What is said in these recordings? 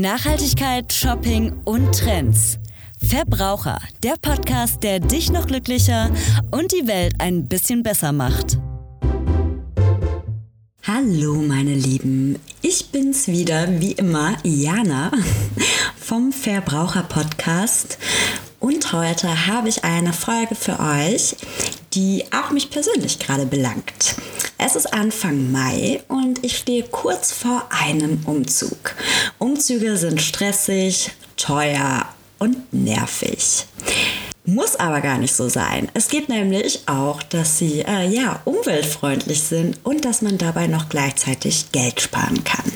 Nachhaltigkeit, Shopping und Trends. Verbraucher, der Podcast, der dich noch glücklicher und die Welt ein bisschen besser macht. Hallo meine Lieben, ich bin's wieder, wie immer, Jana vom Verbraucher Podcast und heute habe ich eine Folge für euch, die auch mich persönlich gerade belangt. Es ist Anfang Mai und ich stehe kurz vor einem Umzug. Umzüge sind stressig, teuer und nervig. Muss aber gar nicht so sein. Es geht nämlich auch, dass sie äh, ja umweltfreundlich sind und dass man dabei noch gleichzeitig Geld sparen kann.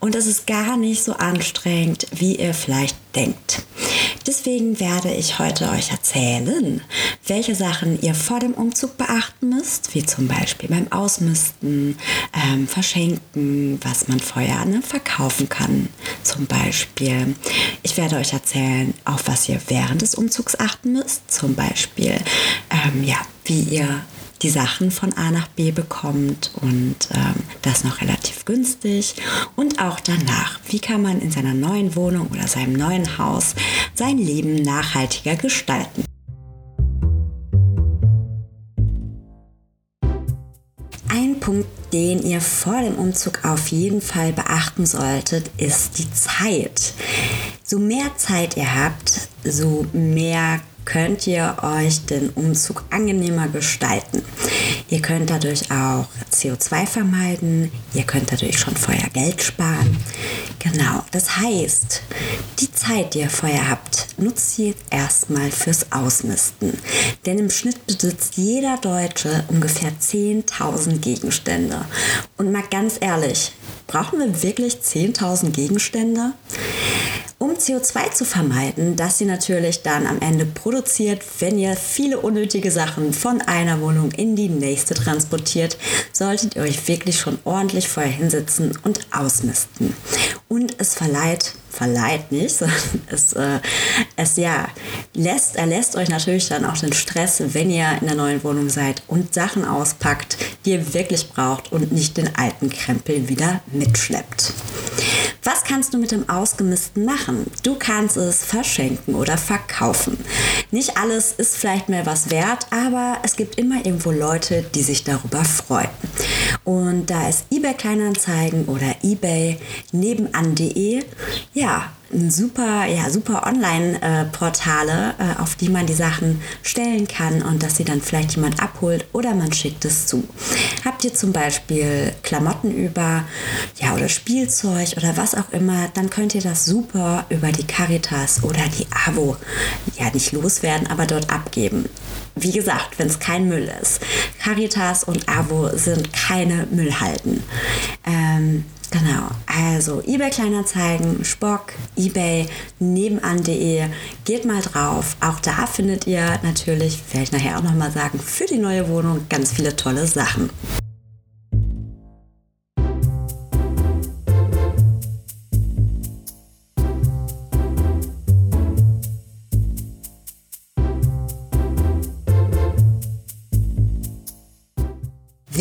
Und es ist gar nicht so anstrengend, wie ihr vielleicht denkt. Deswegen werde ich heute euch erzählen, welche Sachen ihr vor dem Umzug beachten müsst, wie zum Beispiel beim Ausmisten, ähm, Verschenken, was man vorher ne, verkaufen kann zum Beispiel. Ich werde euch erzählen, auf was ihr während des Umzugs achten müsst, zum Beispiel ähm, ja, wie ihr die Sachen von A nach B bekommt und ähm, das noch relativ günstig. Und auch danach, wie kann man in seiner neuen Wohnung oder seinem neuen Haus sein Leben nachhaltiger gestalten. Ein Punkt, den ihr vor dem Umzug auf jeden Fall beachten solltet, ist die Zeit. So mehr Zeit ihr habt, so mehr könnt ihr euch den Umzug angenehmer gestalten. Ihr könnt dadurch auch CO2 vermeiden, ihr könnt dadurch schon vorher Geld sparen. Genau, das heißt, die Zeit, die ihr vorher habt, nutzt sie jetzt erstmal fürs Ausmisten. Denn im Schnitt besitzt jeder Deutsche ungefähr 10.000 Gegenstände. Und mal ganz ehrlich, brauchen wir wirklich 10.000 Gegenstände? Um CO2 zu vermeiden, das sie natürlich dann am Ende produziert, wenn ihr viele unnötige Sachen von einer Wohnung in die nächste transportiert, solltet ihr euch wirklich schon ordentlich vorher hinsetzen und ausmisten. Und es verleiht verleiht nicht, sondern es, äh, es ja, lässt, erlässt euch natürlich dann auch den Stress, wenn ihr in der neuen Wohnung seid und Sachen auspackt, die ihr wirklich braucht und nicht den alten Krempel wieder mitschleppt. Was kannst du mit dem Ausgemisten machen? Du kannst es verschenken oder verkaufen. Nicht alles ist vielleicht mehr was wert, aber es gibt immer irgendwo Leute, die sich darüber freuen. Und da ist eBay Kleinanzeigen oder eBay nebenan.de ja super, ja, super Online-Portale, äh, auf die man die Sachen stellen kann und dass sie dann vielleicht jemand abholt oder man schickt es zu. Habt ihr zum Beispiel Klamotten über, ja, oder Spielzeug oder was auch immer, dann könnt ihr das super über die Caritas oder die AWO, ja, nicht loswerden, aber dort abgeben. Wie gesagt, wenn es kein Müll ist. Caritas und AWO sind keine Müllhalden. Ähm, Genau, also eBay Kleinanzeigen, Spock, eBay, nebenan.de, geht mal drauf. Auch da findet ihr natürlich, werde ich nachher auch nochmal sagen, für die neue Wohnung ganz viele tolle Sachen.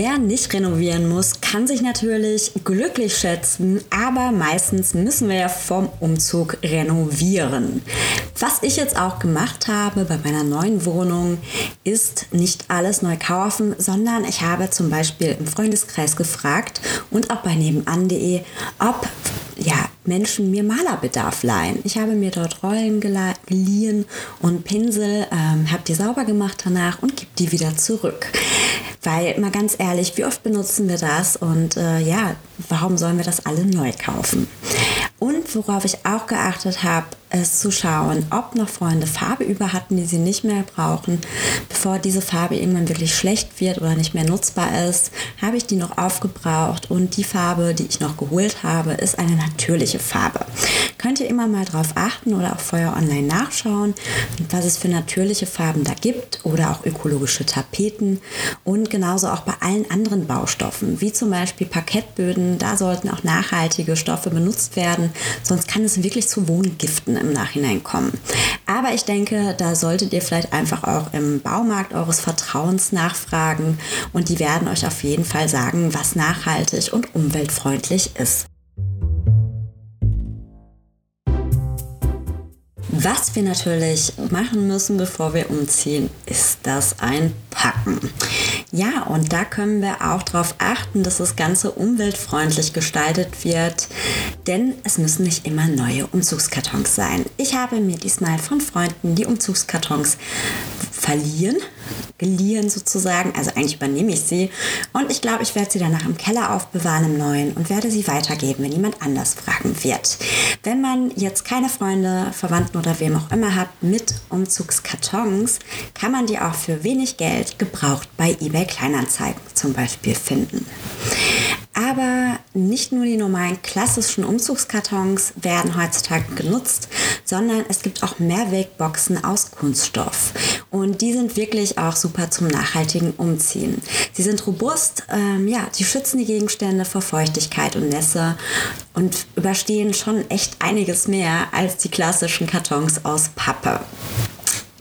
Wer nicht renovieren muss, kann sich natürlich glücklich schätzen, aber meistens müssen wir ja vom Umzug renovieren. Was ich jetzt auch gemacht habe bei meiner neuen Wohnung, ist nicht alles neu kaufen, sondern ich habe zum Beispiel im Freundeskreis gefragt und auch bei nebenan.de, ob ja, Menschen mir Malerbedarf leihen. Ich habe mir dort Rollen geliehen und Pinsel, ähm, habe die sauber gemacht danach und gebe die wieder zurück. Weil, mal ganz ehrlich, wie oft benutzen wir das und äh, ja, warum sollen wir das alle neu kaufen? Und worauf ich auch geachtet habe, ist zu schauen, ob noch Freunde Farbe über hatten, die sie nicht mehr brauchen. Bevor diese Farbe irgendwann wirklich schlecht wird oder nicht mehr nutzbar ist, habe ich die noch aufgebraucht und die Farbe, die ich noch geholt habe, ist eine natürliche Farbe. Könnt ihr immer mal drauf achten oder auch vorher online nachschauen, was es für natürliche Farben da gibt oder auch ökologische Tapeten und genauso auch bei allen anderen Baustoffen, wie zum Beispiel Parkettböden, da sollten auch nachhaltige Stoffe benutzt werden sonst kann es wirklich zu Wohngiften im Nachhinein kommen. Aber ich denke, da solltet ihr vielleicht einfach auch im Baumarkt eures Vertrauens nachfragen und die werden euch auf jeden Fall sagen, was nachhaltig und umweltfreundlich ist. Was wir natürlich machen müssen, bevor wir umziehen, ist das Einpacken. Ja, und da können wir auch darauf achten, dass das Ganze umweltfreundlich gestaltet wird, denn es müssen nicht immer neue Umzugskartons sein. Ich habe mir diesmal von Freunden die Umzugskartons verliehen, geliehen sozusagen. Also eigentlich übernehme ich sie und ich glaube, ich werde sie danach im Keller aufbewahren im neuen und werde sie weitergeben, wenn jemand anders fragen wird. Wenn man jetzt keine Freunde, Verwandten oder wem auch immer hat mit Umzugskartons, kann man die auch für wenig Geld gebraucht bei eBay Kleinanzeigen zum Beispiel finden. Aber nicht nur die normalen klassischen Umzugskartons werden heutzutage genutzt, sondern es gibt auch Mehrwegboxen aus Kunststoff. Und die sind wirklich auch super zum nachhaltigen Umziehen. Sie sind robust, ähm, ja, sie schützen die Gegenstände vor Feuchtigkeit und Nässe und überstehen schon echt einiges mehr als die klassischen Kartons aus Pappe.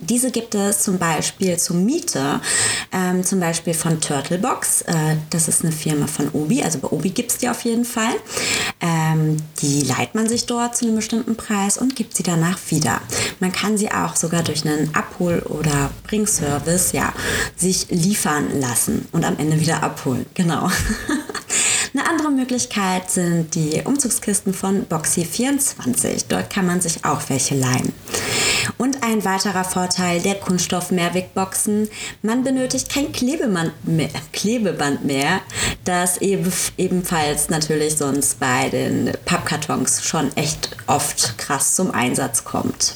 Diese gibt es zum Beispiel zur Miete, ähm, zum Beispiel von Turtlebox. Äh, das ist eine Firma von Obi, also bei Obi gibt es die auf jeden Fall. Ähm, die leiht man sich dort zu einem bestimmten Preis und gibt sie danach wieder. Man kann sie auch sogar durch einen Abhol- oder Bringservice ja, sich liefern lassen und am Ende wieder abholen. Genau. Eine andere Möglichkeit sind die Umzugskisten von Boxy24. Dort kann man sich auch welche leihen. Und ein weiterer Vorteil der Kunststoff-Mehrwegboxen, man benötigt kein Klebeband mehr, Klebeband mehr, das ebenfalls natürlich sonst bei den Pappkartons schon echt oft krass zum Einsatz kommt.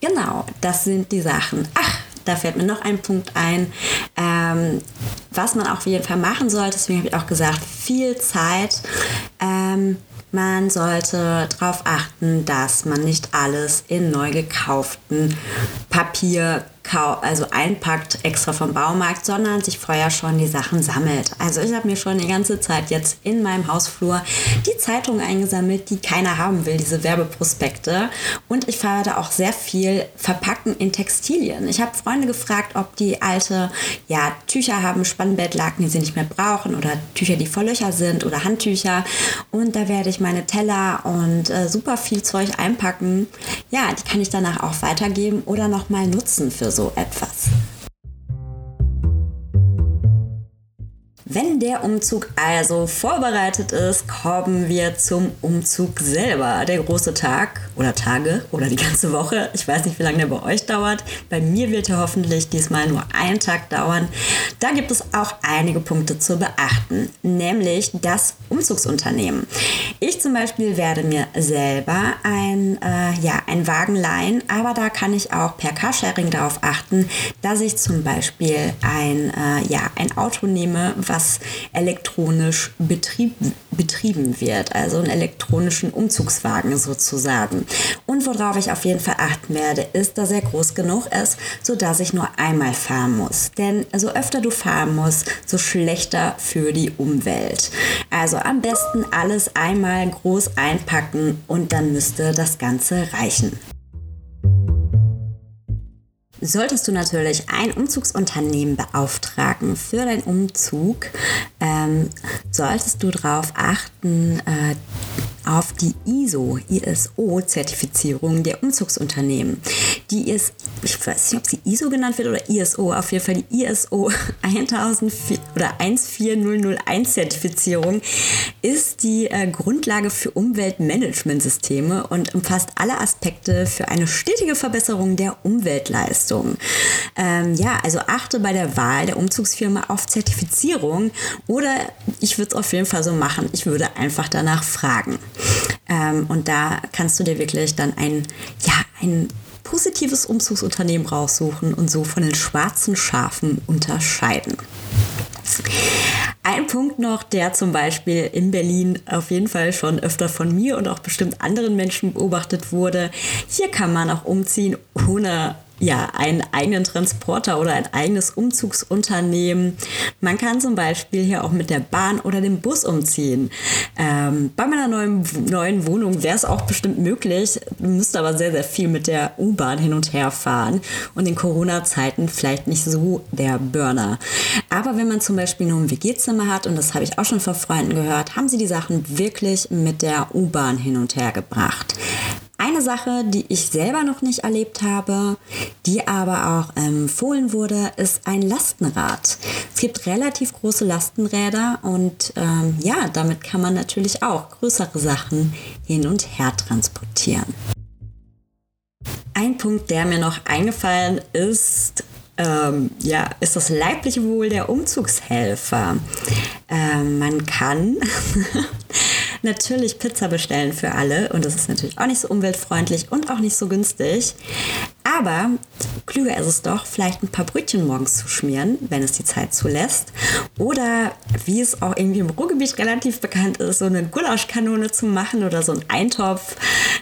Genau, das sind die Sachen. Ach, da fällt mir noch ein Punkt ein, ähm, was man auf jeden Fall machen sollte. Deswegen habe ich auch gesagt, viel Zeit. Ähm, man sollte darauf achten, dass man nicht alles in neu gekauften Papier also einpackt extra vom Baumarkt, sondern sich vorher schon die Sachen sammelt. Also ich habe mir schon die ganze Zeit jetzt in meinem Hausflur die Zeitungen eingesammelt, die keiner haben will, diese Werbeprospekte. Und ich fahre da auch sehr viel verpacken in Textilien. Ich habe Freunde gefragt, ob die alte ja, Tücher haben, Spannbettlaken, die sie nicht mehr brauchen oder Tücher, die voll Löcher sind oder Handtücher. Und da werde ich meine Teller und äh, super viel Zeug einpacken. Ja, die kann ich danach auch weitergeben oder nochmal nutzen für so etwas. Wenn der Umzug also vorbereitet ist, kommen wir zum Umzug selber. Der große Tag oder Tage oder die ganze Woche. Ich weiß nicht, wie lange der bei euch dauert. Bei mir wird er hoffentlich diesmal nur einen Tag dauern. Da gibt es auch einige Punkte zu beachten, nämlich das Umzugsunternehmen. Ich zum Beispiel werde mir selber ein, äh, ja, einen Wagen leihen, aber da kann ich auch per Carsharing darauf achten, dass ich zum Beispiel ein, äh, ja, ein Auto nehme, was elektronisch betrieb, betrieben wird, also einen elektronischen Umzugswagen sozusagen. Und worauf ich auf jeden Fall achten werde, ist, dass er groß genug ist, sodass ich nur einmal fahren muss. Denn so öfter du fahren musst, so schlechter für die Umwelt. Also am besten alles einmal groß einpacken und dann müsste das Ganze reichen. Solltest du natürlich ein Umzugsunternehmen beauftragen für deinen Umzug, ähm, solltest du darauf achten, äh, auf die ISO, ISO-Zertifizierung der Umzugsunternehmen. Die ist, ich weiß nicht, ob sie ISO genannt wird oder ISO, auf jeden Fall die ISO 1004 oder 14001 Zertifizierung ist die äh, Grundlage für Umweltmanagementsysteme und umfasst alle Aspekte für eine stetige Verbesserung der Umweltleistung. Ähm, ja, also achte bei der Wahl der Umzugsfirma auf Zertifizierung oder ich würde es auf jeden Fall so machen, ich würde einfach danach fragen. Ähm, und da kannst du dir wirklich dann ein, ja, ein positives Umzugsunternehmen raussuchen und so von den schwarzen Schafen unterscheiden. Ein Punkt noch, der zum Beispiel in Berlin auf jeden Fall schon öfter von mir und auch bestimmt anderen Menschen beobachtet wurde. Hier kann man auch umziehen, ohne ja, einen eigenen Transporter oder ein eigenes Umzugsunternehmen. Man kann zum Beispiel hier auch mit der Bahn oder dem Bus umziehen. Ähm, bei meiner neuen, neuen Wohnung wäre es auch bestimmt möglich, müsste aber sehr, sehr viel mit der U-Bahn hin und her fahren und in Corona-Zeiten vielleicht nicht so der Burner. Aber wenn man zum Beispiel nur ein WG-Zimmer hat, und das habe ich auch schon von Freunden gehört, haben sie die Sachen wirklich mit der U-Bahn hin und her gebracht. Eine Sache, die ich selber noch nicht erlebt habe, die aber auch empfohlen wurde, ist ein Lastenrad. Es gibt relativ große Lastenräder und ähm, ja, damit kann man natürlich auch größere Sachen hin und her transportieren. Ein Punkt, der mir noch eingefallen ist, ähm, ja, ist das leibliche Wohl der Umzugshelfer. Ähm, man kann natürlich Pizza bestellen für alle und das ist natürlich auch nicht so umweltfreundlich und auch nicht so günstig. Aber klüger ist es doch, vielleicht ein paar Brötchen morgens zu schmieren, wenn es die Zeit zulässt. Oder wie es auch irgendwie im Ruhrgebiet relativ bekannt ist, so eine Gulaschkanone zu machen oder so einen Eintopf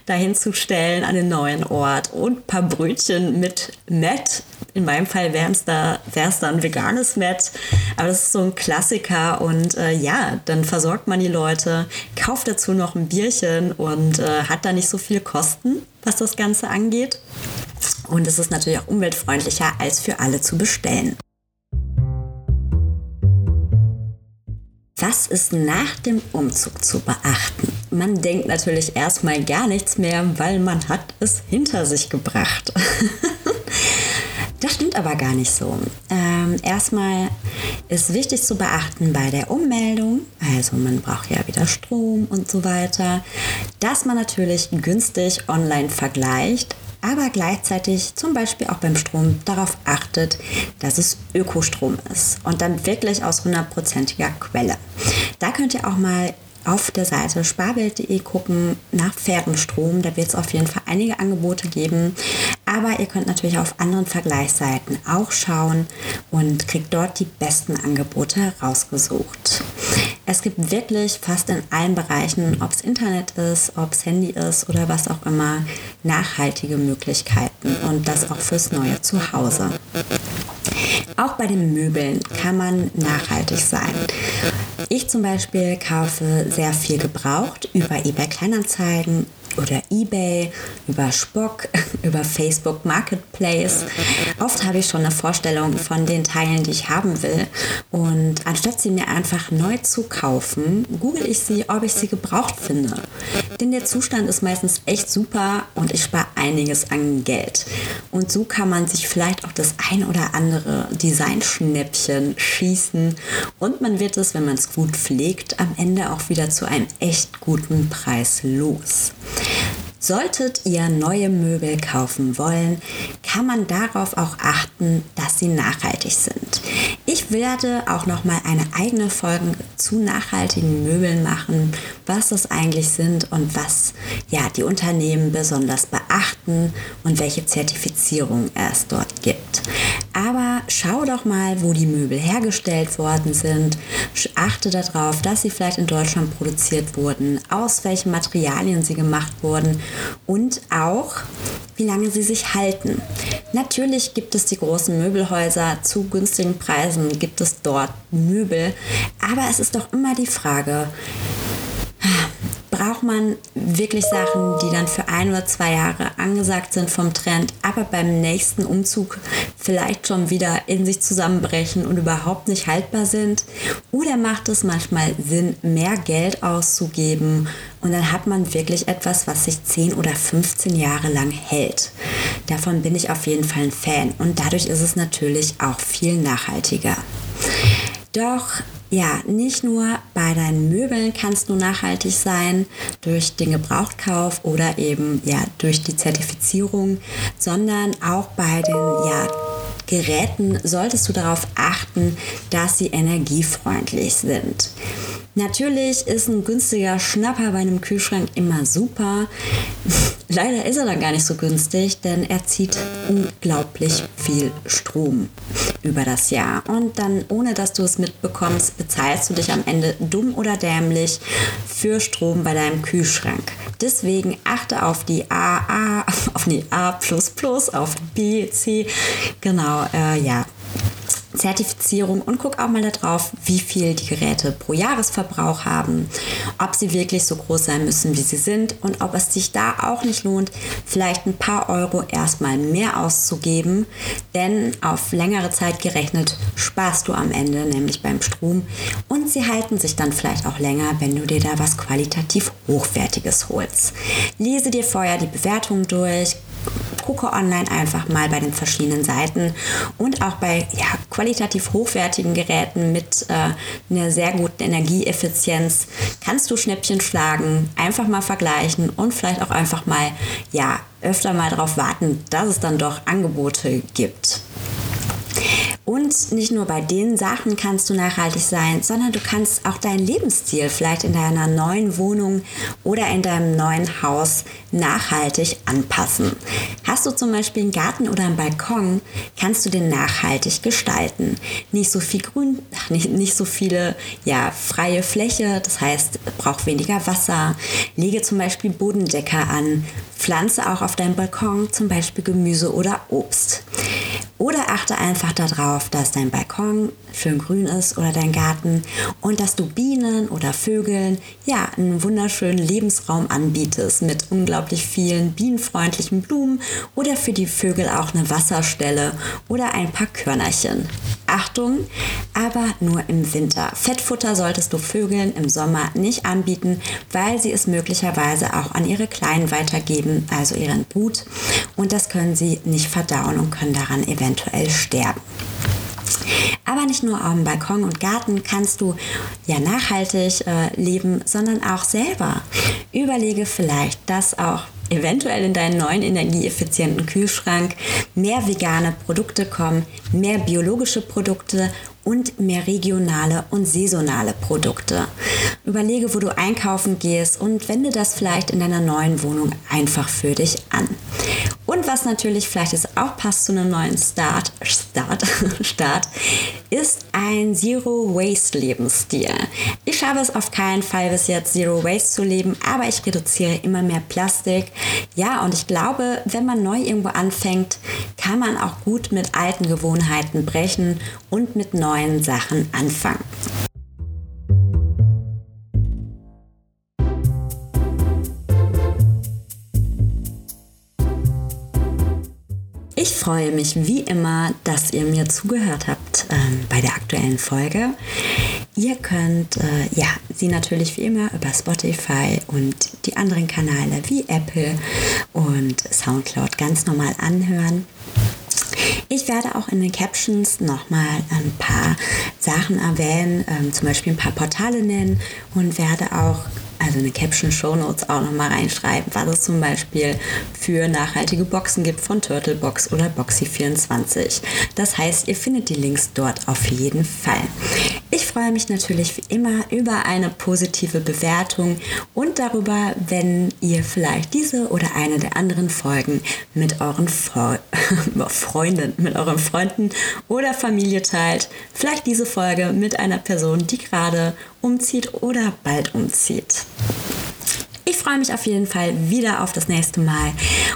dahin zu stellen an den neuen Ort und ein paar Brötchen mit Met. In meinem Fall wäre es da, wär's da ein veganes Met. Aber das ist so ein Klassiker und äh, ja, dann versorgt man die Leute, kauft dazu noch ein Bierchen und äh, hat da nicht so viel Kosten, was das Ganze angeht. Und es ist natürlich auch umweltfreundlicher, als für alle zu bestellen. Was ist nach dem Umzug zu beachten? Man denkt natürlich erstmal gar nichts mehr, weil man hat es hinter sich gebracht. das stimmt aber gar nicht so. Ähm, erstmal ist wichtig zu beachten bei der Ummeldung, also man braucht ja wieder Strom und so weiter, dass man natürlich günstig online vergleicht, aber gleichzeitig zum Beispiel auch beim Strom darauf achtet, dass es Ökostrom ist und dann wirklich aus hundertprozentiger Quelle. Da könnt ihr auch mal auf der Seite sparwelt.de gucken nach fairem Strom. Da wird es auf jeden Fall einige Angebote geben. Aber ihr könnt natürlich auf anderen Vergleichsseiten auch schauen und kriegt dort die besten Angebote rausgesucht. Es gibt wirklich fast in allen Bereichen, ob es Internet ist, ob es Handy ist oder was auch immer, nachhaltige Möglichkeiten und das auch fürs neue Zuhause. Auch bei den Möbeln kann man nachhaltig sein. Ich zum Beispiel kaufe sehr viel gebraucht über eBay Kleinanzeigen oder eBay, über Spock, über Facebook Marketplace. Oft habe ich schon eine Vorstellung von den Teilen, die ich haben will. Und anstatt sie mir einfach neu zu kaufen, google ich sie, ob ich sie gebraucht finde. Denn der Zustand ist meistens echt super und ich spare einiges an Geld. Und so kann man sich vielleicht auch das ein oder andere Designschnäppchen schießen. Und man wird es, wenn man es gut pflegt, am Ende auch wieder zu einem echt guten Preis los. Solltet ihr neue Möbel kaufen wollen, kann man darauf auch achten, dass sie nachhaltig sind. Werde auch noch mal eine eigene Folge zu nachhaltigen Möbeln machen, was das eigentlich sind und was ja die Unternehmen besonders beachten und welche Zertifizierung es dort gibt. Aber schau doch mal, wo die Möbel hergestellt worden sind. Achte darauf, dass sie vielleicht in Deutschland produziert wurden, aus welchen Materialien sie gemacht wurden und auch, wie lange sie sich halten. Natürlich gibt es die großen Möbelhäuser zu günstigen Preisen, gibt es dort Möbel, aber es ist doch immer die Frage, braucht man wirklich Sachen, die dann für ein oder zwei Jahre angesagt sind vom Trend, aber beim nächsten Umzug vielleicht schon wieder in sich zusammenbrechen und überhaupt nicht haltbar sind? Oder macht es manchmal Sinn, mehr Geld auszugeben und dann hat man wirklich etwas, was sich 10 oder 15 Jahre lang hält? Davon bin ich auf jeden Fall ein Fan und dadurch ist es natürlich auch viel nachhaltiger. Doch ja, nicht nur bei deinen Möbeln kannst du nachhaltig sein durch den Gebrauchtkauf oder eben ja durch die Zertifizierung, sondern auch bei den ja, Geräten solltest du darauf achten, dass sie energiefreundlich sind. Natürlich ist ein günstiger Schnapper bei einem Kühlschrank immer super. Leider ist er dann gar nicht so günstig, denn er zieht unglaublich viel Strom über das Jahr. Und dann, ohne dass du es mitbekommst, bezahlst du dich am Ende dumm oder dämlich für Strom bei deinem Kühlschrank. Deswegen achte auf die AA, auf die A, auf B, C. Genau, äh, ja Zertifizierung und guck auch mal darauf, wie viel die Geräte pro Jahresverbrauch haben, ob sie wirklich so groß sein müssen, wie sie sind und ob es sich da auch nicht lohnt, vielleicht ein paar Euro erstmal mehr auszugeben, denn auf längere Zeit gerechnet sparst du am Ende, nämlich beim Strom und sie halten sich dann vielleicht auch länger, wenn du dir da was qualitativ hochwertiges holst. Lese dir vorher die Bewertung durch, gucke online einfach mal bei den verschiedenen Seiten und auch bei ja, qualitativ hochwertigen Geräten mit äh, einer sehr guten Energieeffizienz kannst du Schnäppchen schlagen, einfach mal vergleichen und vielleicht auch einfach mal ja öfter mal darauf warten, dass es dann doch Angebote gibt. Und nicht nur bei den Sachen kannst du nachhaltig sein, sondern du kannst auch deinen Lebensstil vielleicht in deiner neuen Wohnung oder in deinem neuen Haus nachhaltig anpassen. Hast du zum Beispiel einen Garten oder einen Balkon, kannst du den nachhaltig gestalten. Nicht so viel Grün, nicht, nicht so viele ja, freie Fläche, das heißt, braucht weniger Wasser. Lege zum Beispiel Bodendecker an. Pflanze auch auf deinem Balkon zum Beispiel Gemüse oder Obst. Oder achte einfach darauf, dass dein Balkon schön grün ist oder dein Garten und dass du Bienen oder Vögeln ja einen wunderschönen Lebensraum anbietest mit unglaublich vielen bienenfreundlichen Blumen oder für die Vögel auch eine Wasserstelle oder ein paar Körnerchen. Achtung, aber nur im Winter. Fettfutter solltest du Vögeln im Sommer nicht anbieten, weil sie es möglicherweise auch an ihre Kleinen weitergeben, also ihren Brut. Und das können sie nicht verdauen und können daran eventuell sterben. Aber nicht nur dem Balkon und Garten kannst du ja nachhaltig äh, leben, sondern auch selber. Überlege vielleicht, dass auch eventuell in deinen neuen energieeffizienten Kühlschrank mehr vegane Produkte kommen, mehr biologische Produkte und mehr regionale und saisonale Produkte. Überlege, wo du einkaufen gehst und wende das vielleicht in deiner neuen Wohnung einfach für dich an. Und was natürlich vielleicht ist auch passt zu einem neuen Start, Start, Start, ist ein Zero Waste Lebensstil. Ich schaffe es auf keinen Fall bis jetzt Zero Waste zu leben, aber ich reduziere immer mehr Plastik. Ja, und ich glaube, wenn man neu irgendwo anfängt, kann man auch gut mit alten Gewohnheiten brechen und mit neuen Sachen anfangen. Freue mich wie immer, dass ihr mir zugehört habt ähm, bei der aktuellen Folge. Ihr könnt äh, ja, sie natürlich wie immer über Spotify und die anderen Kanäle wie Apple und SoundCloud ganz normal anhören. Ich werde auch in den Captions nochmal ein paar Sachen erwähnen, ähm, zum Beispiel ein paar Portale nennen und werde auch also eine Caption Show Notes auch nochmal reinschreiben, was es zum Beispiel für nachhaltige Boxen gibt von Turtlebox oder Boxy24. Das heißt, ihr findet die Links dort auf jeden Fall. Ich freue mich natürlich wie immer über eine positive Bewertung und darüber, wenn ihr vielleicht diese oder eine der anderen Folgen mit euren Fre Freunden, mit euren Freunden oder Familie teilt. Vielleicht diese Folge mit einer Person, die gerade umzieht oder bald umzieht. Ich freue mich auf jeden Fall wieder auf das nächste Mal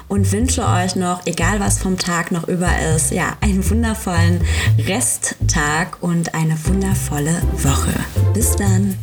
und wünsche euch noch, egal was vom Tag noch über ist, ja, einen wundervollen Resttag und eine wundervolle Woche. Bis dann.